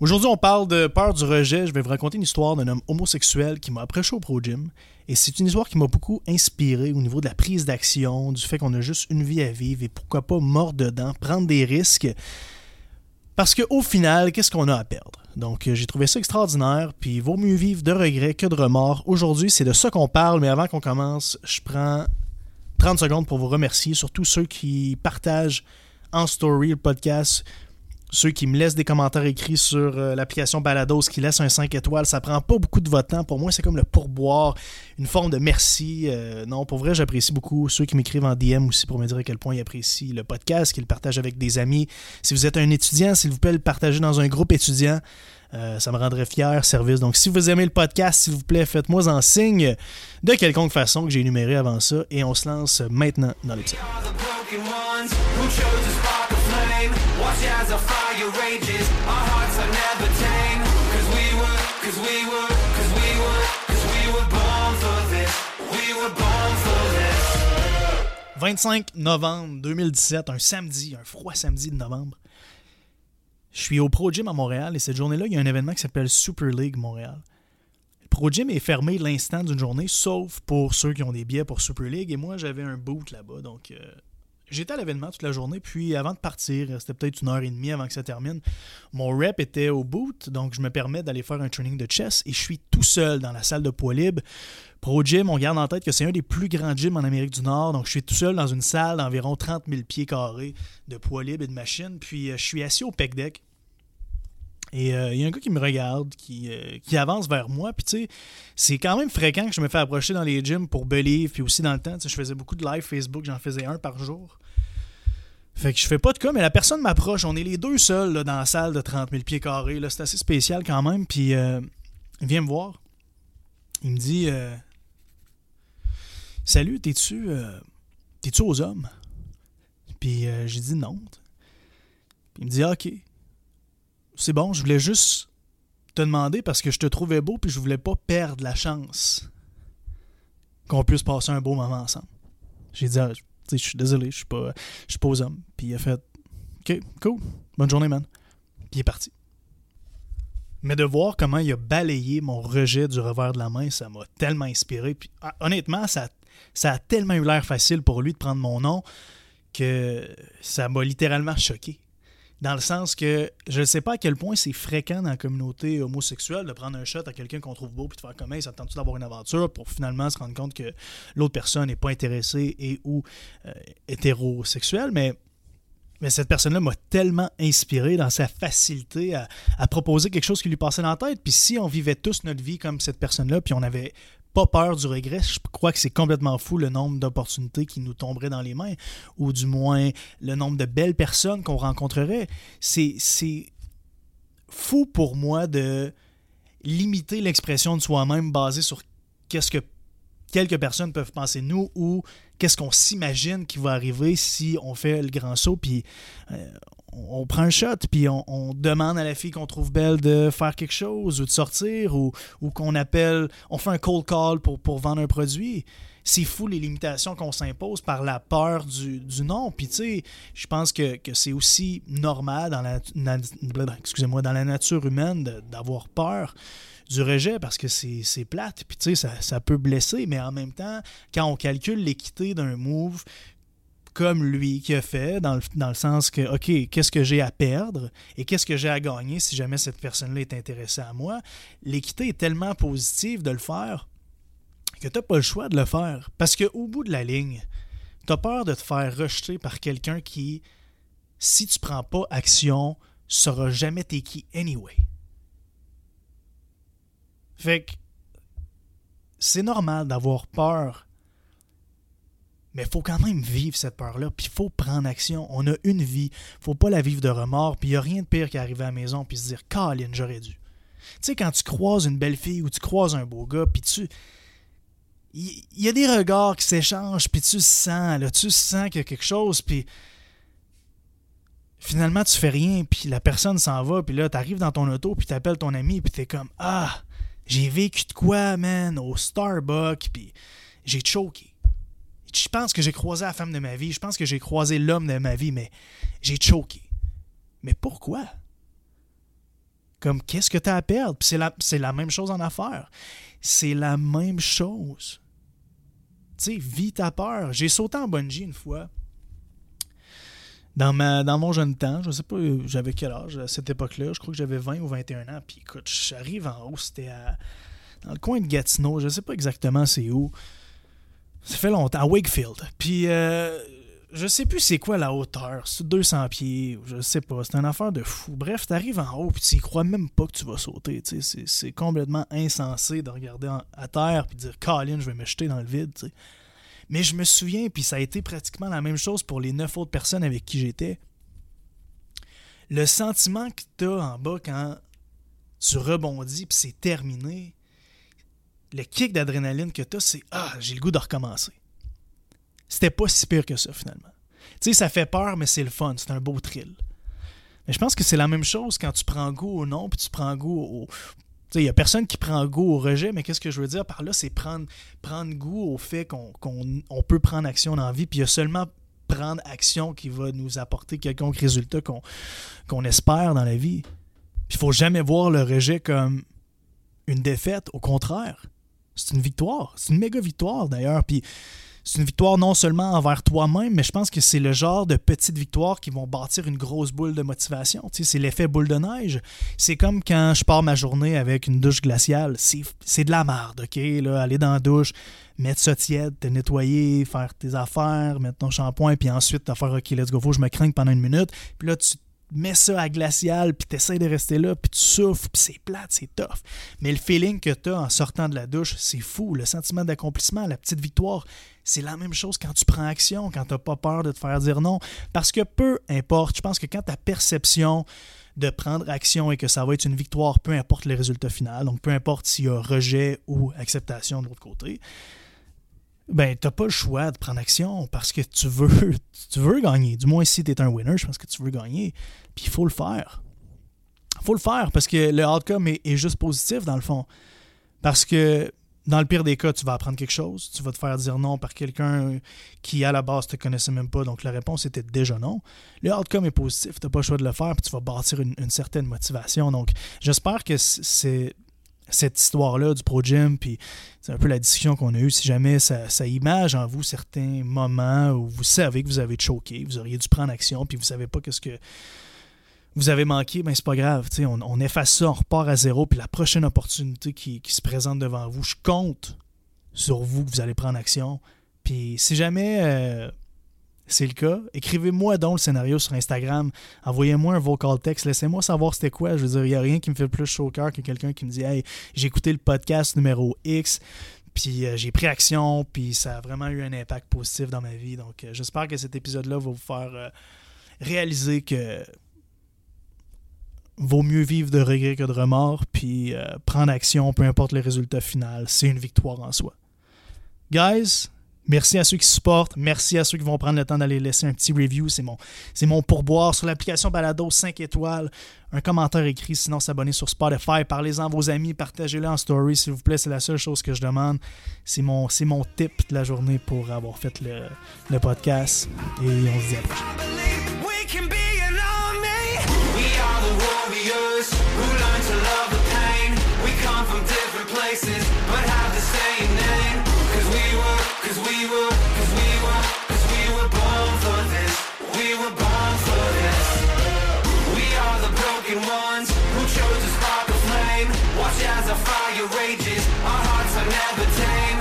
Aujourd'hui, on parle de peur du rejet. Je vais vous raconter une histoire d'un homme homosexuel qui m'a approché au Pro Gym. Et c'est une histoire qui m'a beaucoup inspiré au niveau de la prise d'action, du fait qu'on a juste une vie à vivre et pourquoi pas mordre dedans, prendre des risques. Parce qu'au final, qu'est-ce qu'on a à perdre? Donc, euh, j'ai trouvé ça extraordinaire, puis il vaut mieux vivre de regrets que de remords. Aujourd'hui, c'est de ça qu'on parle, mais avant qu'on commence, je prends 30 secondes pour vous remercier, surtout ceux qui partagent en story le podcast, ceux qui me laissent des commentaires écrits sur euh, l'application Balados, qui laissent un 5 étoiles, ça prend pas beaucoup de votre temps. Pour moi, c'est comme le pourboire, une forme de merci. Euh, non, pour vrai, j'apprécie beaucoup ceux qui m'écrivent en DM aussi pour me dire à quel point ils apprécient le podcast, qu'ils le partagent avec des amis. Si vous êtes un étudiant, s'il vous plaît, le partagez dans un groupe étudiant. Euh, ça me rendrait fier, service. Donc, si vous aimez le podcast, s'il vous plaît, faites-moi en signe de quelconque façon que j'ai énuméré avant ça. Et on se lance maintenant dans l'épisode. Rages. Our hearts are never tame. Cause we were, cause we were, cause we were, cause we were born for this. We were born for this. 25 novembre 2017, un samedi, un froid samedi de novembre. Je suis au Pro Gym à Montréal et cette journée-là, il y a un événement qui s'appelle Super League Montréal. Le Pro Gym est fermé l'instant d'une journée, sauf pour ceux qui ont des billets pour Super League. Et moi, j'avais un boot là-bas, donc euh, J'étais à l'événement toute la journée, puis avant de partir, c'était peut-être une heure et demie avant que ça termine, mon rep était au boot, donc je me permets d'aller faire un training de chess et je suis tout seul dans la salle de poids libre. Pro Gym, on garde en tête que c'est un des plus grands gyms en Amérique du Nord, donc je suis tout seul dans une salle d'environ 30 000 pieds carrés de poids libre et de machines, puis euh, je suis assis au pec deck et euh, il y a un gars qui me regarde, qui, euh, qui avance vers moi. Puis tu sais, c'est quand même fréquent que je me fais approcher dans les gyms pour Believe. Puis aussi dans le temps, je faisais beaucoup de live Facebook, j'en faisais un par jour. Fait que je fais pas de cas, mais la personne m'approche. On est les deux seuls dans la salle de 30 000 pieds carrés. C'est assez spécial quand même. Puis euh, il vient me voir. Il me dit Salut, t'es-tu t'es-tu aux hommes Puis j'ai dit non. Puis il me dit ah, Ok c'est bon, je voulais juste te demander parce que je te trouvais beau puis je voulais pas perdre la chance qu'on puisse passer un beau moment ensemble. J'ai dit, ah, je suis désolé, je suis pas, je suis pas aux hommes. Puis il a fait, ok, cool, bonne journée, man. Puis il est parti. Mais de voir comment il a balayé mon rejet du revers de la main, ça m'a tellement inspiré. Puis ah, honnêtement, ça, ça a tellement eu l'air facile pour lui de prendre mon nom que ça m'a littéralement choqué dans le sens que je ne sais pas à quel point c'est fréquent dans la communauté homosexuelle de prendre un shot à quelqu'un qu'on trouve beau puis de faire comme ça tente d'avoir une aventure pour finalement se rendre compte que l'autre personne n'est pas intéressée et ou euh, hétérosexuelle? Mais cette personne-là m'a tellement inspiré dans sa facilité à, à, proposer quelque chose qui lui passait dans la tête. Puis si on vivait tous notre vie comme cette personne-là, puis on avait pas peur du regret. Je crois que c'est complètement fou le nombre d'opportunités qui nous tomberaient dans les mains, ou du moins le nombre de belles personnes qu'on rencontrerait. C'est fou pour moi de limiter l'expression de soi-même basée sur qu'est-ce que quelques personnes peuvent penser de nous ou qu'est-ce qu'on s'imagine qui va arriver si on fait le grand saut puis euh, on prend un shot, puis on, demande à la fille qu'on trouve belle de faire quelque chose ou de sortir, ou, qu'on appelle, on fait un cold call pour, vendre un produit. C'est fou les limitations qu'on s'impose par la peur du, du non. Puis tu sais, je pense que, c'est aussi normal dans la, dans la nature humaine d'avoir peur du rejet parce que c'est plate, puis tu sais, ça, ça peut blesser, mais en même temps, quand on calcule l'équité d'un move, comme lui qui a fait, dans le, sens que, OK, qu'est-ce que j'ai à perdre et qu'est-ce que j'ai à gagner si jamais cette personne-là est intéressée à moi, l'équité est tellement positive de le faire que tu n'as pas le choix de le faire. Parce qu'au bout de la ligne, tu as peur de te faire rejeter par quelqu'un qui, si tu prends pas action, sera jamais t'es qui anyway. Fait que c'est normal d'avoir peur mais il faut quand même vivre cette peur-là, puis il faut prendre action. On a une vie, faut pas la vivre de remords, puis il n'y a rien de pire qu'arriver à la maison puis se dire « Colin, j'aurais dû ». Tu sais, quand tu croises une belle fille ou tu croises un beau gars, puis tu... Il y, a des regards qui s'échangent, puis tu sens, là, tu sens qu'il y a quelque chose, puis finalement, tu fais rien, puis la personne s'en va, puis là, tu arrives dans ton auto, puis tu appelles ton ami, puis tu es comme « Ah, j'ai vécu de quoi, man, au Starbucks, puis j'ai choqué. » je pense que j'ai croisé la femme de ma vie, je pense que j'ai croisé l'homme de ma vie, mais j'ai choqué. Mais pourquoi? Comme, qu'est-ce que tu as à perdre? Puis c'est la, c'est la même chose en affaires. C'est la même chose. Tu sais, vis ta peur. J'ai sauté en bungee une fois. Dans, ma, dans mon jeune temps, je sais pas, j'avais quel âge à cette époque-là? Je crois que j'avais 20 ou 21 ans. Puis écoute, j'arrive en haut, c'était dans le coin de Gatineau. Je sais pas exactement c'est où. Ça fait longtemps, à Wakefield. Puis euh, je sais plus c'est quoi la hauteur, c'est 200 pieds, je sais pas, c'est une affaire de fou. Bref, t'arrives en haut puis tu crois même pas que tu vas sauter, c'est complètement insensé de regarder à terre puis dire Colin, je vais me jeter dans le vide, Mais je me souviens puis ça a été pratiquement la même chose pour les neuf autres personnes avec qui j'étais. Le sentiment que t'as en bas quand tu rebondis puis c'est terminé, le kick d'adrénaline que t'as, c'est ah, j'ai le goût de recommencer c'était pas si pire que ça, finalement. Tu sais, ça fait peur, mais c'est le fun, c'est un beau thrill. Mais je pense que c'est la même chose quand tu prends goût au non, puis tu prends goût au. Tu sais, il n'y a personne qui prend goût au rejet, mais qu'est-ce que je veux dire par là? C'est prendre, prendre goût au fait qu'on peut prendre action dans la vie, puis il y a seulement prendre action qui va nous apporter quelconque résultat qu'on espère dans la vie. Puis il faut jamais voir le rejet comme une défaite, au contraire. C'est une victoire. C'est une méga victoire d'ailleurs. Puis c'est une victoire non seulement envers toi-même, mais je pense que c'est le genre de petites victoires qui vont bâtir une grosse boule de motivation. c'est l'effet boule de neige. C'est comme quand je pars ma journée avec une douche glaciale. C'est de la merde, OK? Là, aller dans la douche, mettre ça tiède, te nettoyer, faire tes affaires, mettre ton shampoing, puis ensuite te faire OK, let's go, faut que je me crains pendant une minute. Puis là, tu mets ça à glacial, puis t'essaies de rester là, puis tu souffles, puis c'est plate, c'est tough. Mais le feeling que tu as en sortant de la douche, c'est fou. Le sentiment d'accomplissement, la petite victoire, c'est la même chose quand tu prends action, quand tu n'as pas peur de te faire dire non. Parce que peu importe, je pense que quand ta perception de prendre action et que ça va être une victoire, peu importe le résultat final, donc peu importe s'il y a rejet ou acceptation de l'autre côté, ben, t'as pas le choix de prendre action parce que tu veux, tu veux gagner. Du moins, si tu es un winner, je pense que tu veux gagner. Puis il faut le faire. Faut le faire parce que le outcome est, est, juste positif dans le fond. Parce que dans le pire des cas, tu vas apprendre quelque chose. Tu vas te faire dire non par quelqu'un qui, à la base, te connaissait même pas. Donc la réponse était déjà non. Le outcome est positif. Tu n'as pas le choix de le faire. Puis tu vas bâtir une certaine motivation. Donc j'espère que c'est cette histoire-là du Pro Gym, puis c'est un peu la discussion qu'on a eue. Si jamais ça, image en vous certains moments où vous savez que vous avez choqué, vous auriez dû prendre action, puis vous savez pas qu'est-ce que vous avez manqué, ben c'est pas grave. On, on efface ça, on repart à zéro, puis la prochaine opportunité qui, qui, se présente devant vous, je compte sur vous que vous allez prendre action. Puis si jamais euh, c'est le cas, écrivez-moi donc le scénario sur Instagram. Envoyez-moi un vocal text. Laissez-moi savoir c'était quoi. Je veux dire, il n'y a rien qui me fait plus chaud au cœur que quelqu'un qui me dit Hey, j'ai écouté le podcast numéro X, puis euh, j'ai pris action, puis ça a vraiment eu un impact positif dans ma vie. Donc, euh, j'espère que cet épisode-là va vous faire euh, réaliser que vaut mieux vivre de regrets que de remords, puis prendre action, peu importe le résultat final, c'est une victoire en soi. Guys, Merci à ceux qui supportent. Merci à ceux qui vont prendre le temps d'aller laisser un petit review. C'est mon, mon pourboire sur l'application Balado 5 étoiles. Un commentaire écrit, sinon s'abonner sur Spotify. Parlez-en à vos amis, partagez-le en story, s'il vous plaît. C'est la seule chose que je demande. C'est mon, mon tip de la journée pour avoir fait le, le podcast. Et on se dit à la. As a fire rages. Our hearts are never tame